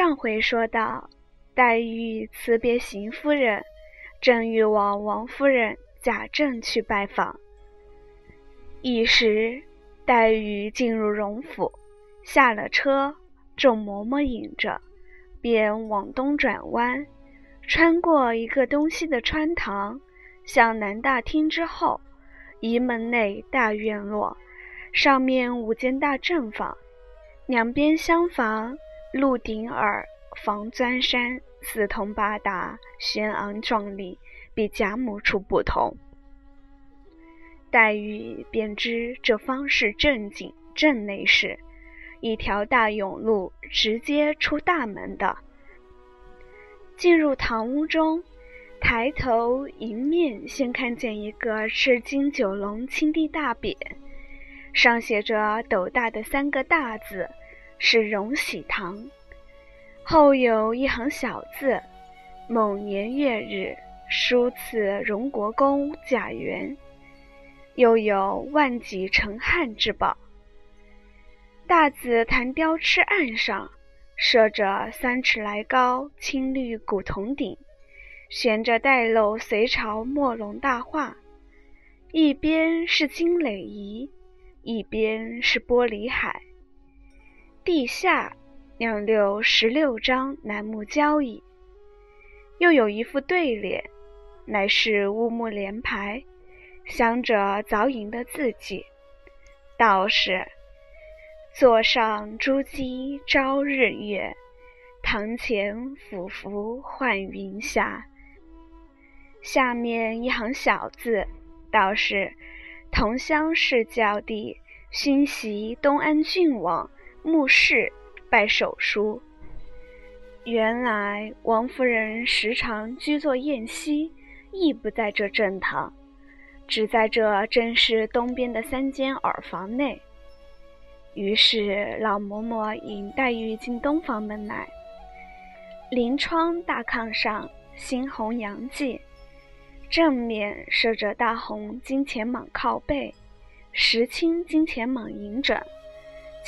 上回说到，黛玉辞别邢夫人，正欲往王夫人贾政去拜访。一时，黛玉进入荣府，下了车，众嬷嬷引着，便往东转弯，穿过一个东西的穿堂，向南大厅之后，移门内大院落，上面五间大正房，两边厢房。鹿顶耳，房钻山，四通八达，轩昂壮丽，比贾母处不同。黛玉便知这方是正经正内室，一条大甬路直接出大门的。进入堂屋中，抬头迎面先看见一个赤金九龙青地大匾，上写着斗大的三个大字。是荣禧堂，后有一行小字：“某年月日，书赐荣国公贾源。”又有“万几成汉之宝”。大紫檀雕翅案上设着三尺来高青绿古铜鼎，悬着带漏隋朝墨龙大画，一边是金垒仪，一边是玻璃海。地下两六十六张楠木交椅，又有一副对联，乃是乌木联排，镶着凿银的字迹，道是：“座上珠玑朝日月，堂前俯伏唤云霞。”下面一行小字，道是：“同乡市教弟勋袭东安郡王。”墓室拜手书。原来王夫人时常居坐宴席，亦不在这正堂，只在这正室东边的三间耳房内。于是老嬷嬷引黛玉进东房门来，临窗大炕上，新红洋记，正面设着大红金钱蟒靠背，石青金钱蟒银枕。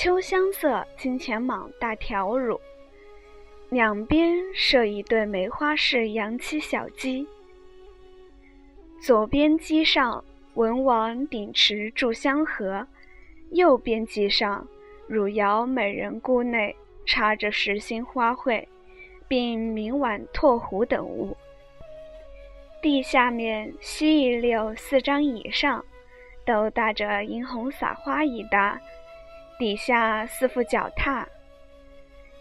秋香色金钱蟒大条乳，两边设一对梅花式洋漆小鸡。左边鸡上文王鼎池祝香盒，右边鸡上汝窑美人菇内插着实心花卉，并明碗拓壶等物。地下面西一溜四张椅上，都搭着银红撒花一搭。底下四副脚踏，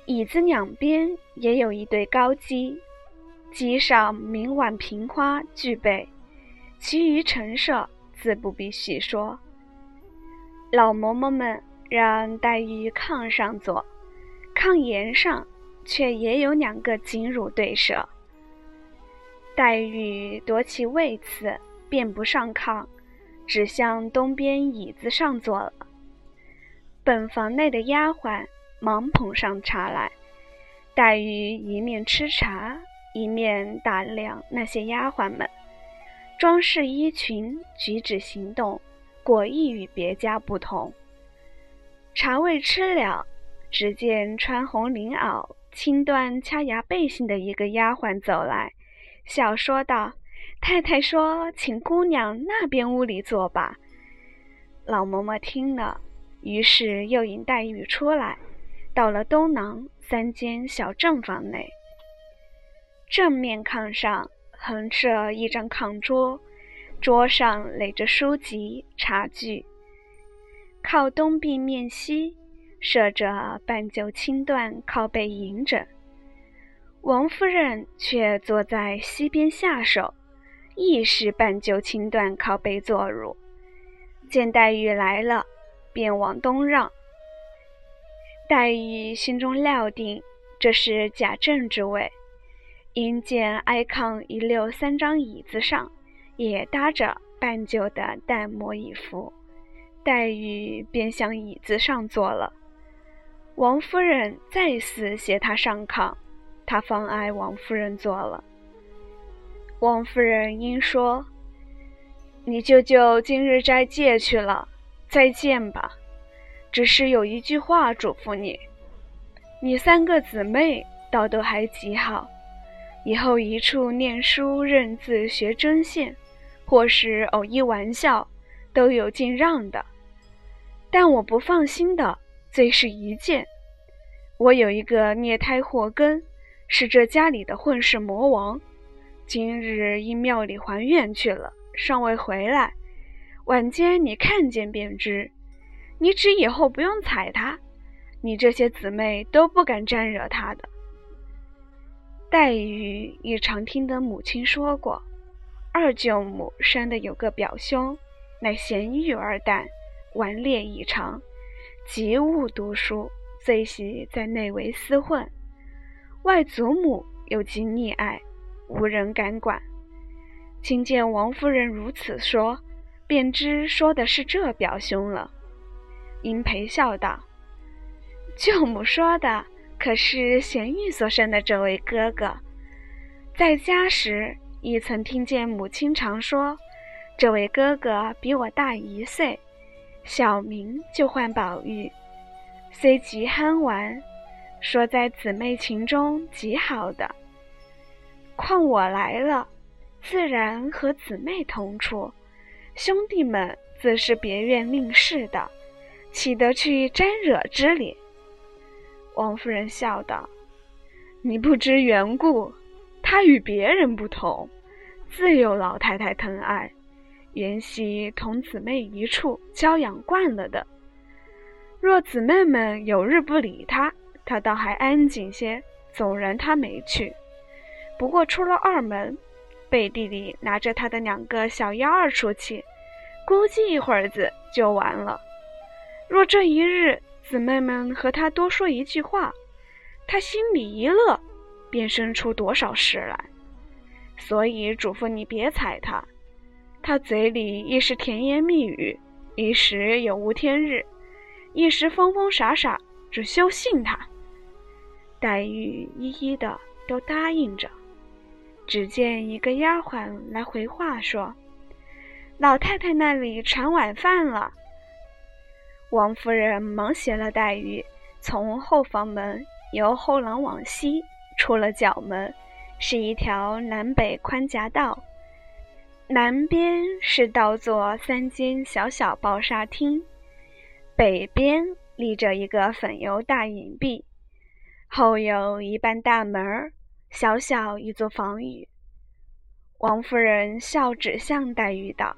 椅子两边也有一对高机，机上明碗平花俱备，其余陈设自不必细说。老嬷嬷们让黛玉炕上坐，炕沿上却也有两个金乳对设。黛玉夺其位次，便不上炕，只向东边椅子上坐了。本房内的丫鬟忙捧上茶来，黛玉一面吃茶，一面打量那些丫鬟们，装饰衣裙，举止行动，果亦与别家不同。茶未吃了，只见穿红绫袄、青缎掐牙背心的一个丫鬟走来，笑说道：“太太说，请姑娘那边屋里坐吧。”老嬷嬷听了。于是又引黛玉出来，到了东廊三间小正房内。正面炕上横设一张炕桌，桌上垒着书籍茶具。靠东壁面西设着半旧青缎靠背银枕。王夫人却坐在西边下手，亦是半旧青缎靠背坐入。见黛玉来了。便往东让。黛玉心中料定这是贾政之位，因见挨炕一溜三张椅子上也搭着半旧的淡墨椅服，黛玉便向椅子上坐了。王夫人再次携她上炕，她方挨王夫人坐了。王夫人因说：“你舅舅今日斋戒去了。”再见吧，只是有一句话嘱咐你：你三个姊妹倒都还极好，以后一处念书认字学针线，或是偶一玩笑，都有尽让的。但我不放心的，最是一件，我有一个孽胎祸根，是这家里的混世魔王，今日因庙里还愿去了，尚未回来。晚间你看见便知，你只以后不用睬他，你这些姊妹都不敢沾惹他的。黛玉也常听得母亲说过，二舅母生的有个表兄，乃贤玉二旦，顽劣异常，极恶读书，最喜在内围厮混。外祖母又极溺爱，无人敢管。听见王夫人如此说，便知说的是这表兄了。殷培笑道：“舅母说的。”可是贤玉所生的这位哥哥，在家时亦曾听见母亲常说，这位哥哥比我大一岁，小名就唤宝玉，虽极憨玩，说在姊妹情中极好的。况我来了，自然和姊妹同处，兄弟们自是别院另事的，岂得去沾惹之理？王夫人笑道：“你不知缘故，他与别人不同，自有老太太疼爱，原系同姊妹一处娇养惯了的。若姊妹们有日不理他，他倒还安静些，纵然他没去。不过出了二门，背地里拿着他的两个小幺儿出气，估计一会儿子就完了。若这一日……”姊妹们和他多说一句话，他心里一乐，便生出多少事来。所以嘱咐你别睬他，他嘴里一时甜言蜜语，一时有无天日，一时疯疯傻傻，只休信他。黛玉一一的都答应着。只见一个丫鬟来回话说：“老太太那里传晚饭了。”王夫人忙携了黛玉，从后房门由后廊往西出了角门，是一条南北宽夹道。南边是倒座三间小小抱纱厅，北边立着一个粉油大影壁，后有一半大门，小小一座房宇。王夫人笑指向黛玉道：“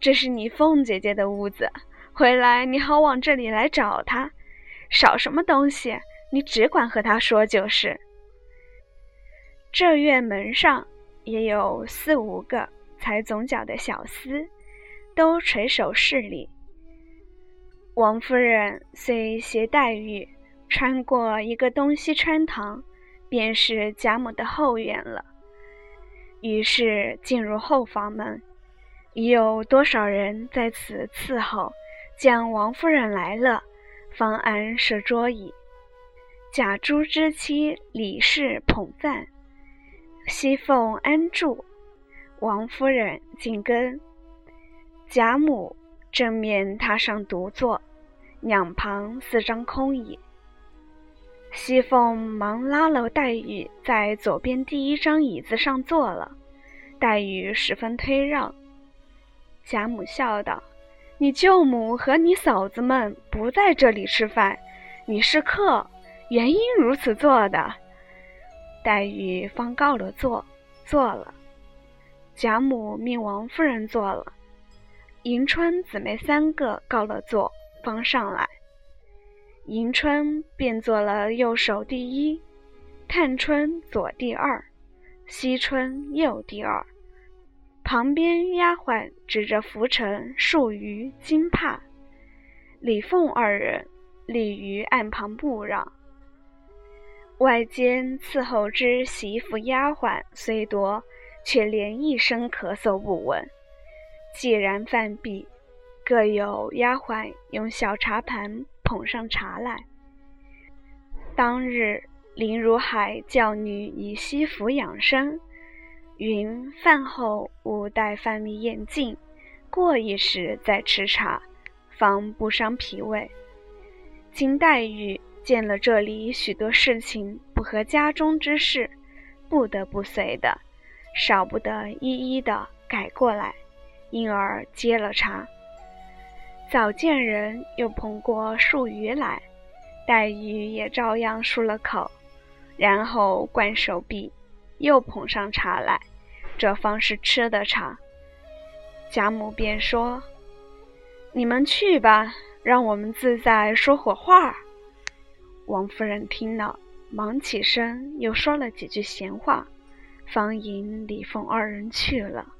这是你凤姐姐的屋子。”回来你好往这里来找她，少什么东西，你只管和她说就是。这院门上也有四五个踩总角的小厮，都垂手侍礼。王夫人遂携黛玉穿过一个东西穿堂，便是贾母的后院了。于是进入后房门，已有多少人在此伺候。见王夫人来了，方安设桌椅。贾珠之妻李氏捧饭，熙凤安住，王夫人进跟。贾母正面榻上独坐，两旁四张空椅。熙凤忙拉了黛玉在左边第一张椅子上坐了，黛玉十分推让。贾母笑道。你舅母和你嫂子们不在这里吃饭，你是客，原因如此做的。黛玉方告了座，坐了。贾母命王夫人坐了，迎春姊妹三个告了座，方上来。迎春便做了右手第一，探春左第二，惜春右第二。旁边丫鬟指着拂尘、漱鱼、金帕，李凤二人立于岸旁不让。外间伺候之媳妇丫鬟虽多，却连一声咳嗽不闻。既然犯毕，各有丫鬟用小茶盘捧上茶来。当日林如海教女以西服养生。云饭后勿待饭米咽尽，过一时再吃茶，方不伤脾胃。金黛玉见了这里许多事情不合家中之事，不得不随的，少不得一一的改过来，因而接了茶。早见人又捧过数鱼来，黛玉也照样漱了口，然后灌手臂，又捧上茶来，这方是吃的茶。贾母便说：“你们去吧，让我们自在说会话。”王夫人听了，忙起身，又说了几句闲话，方引李凤二人去了。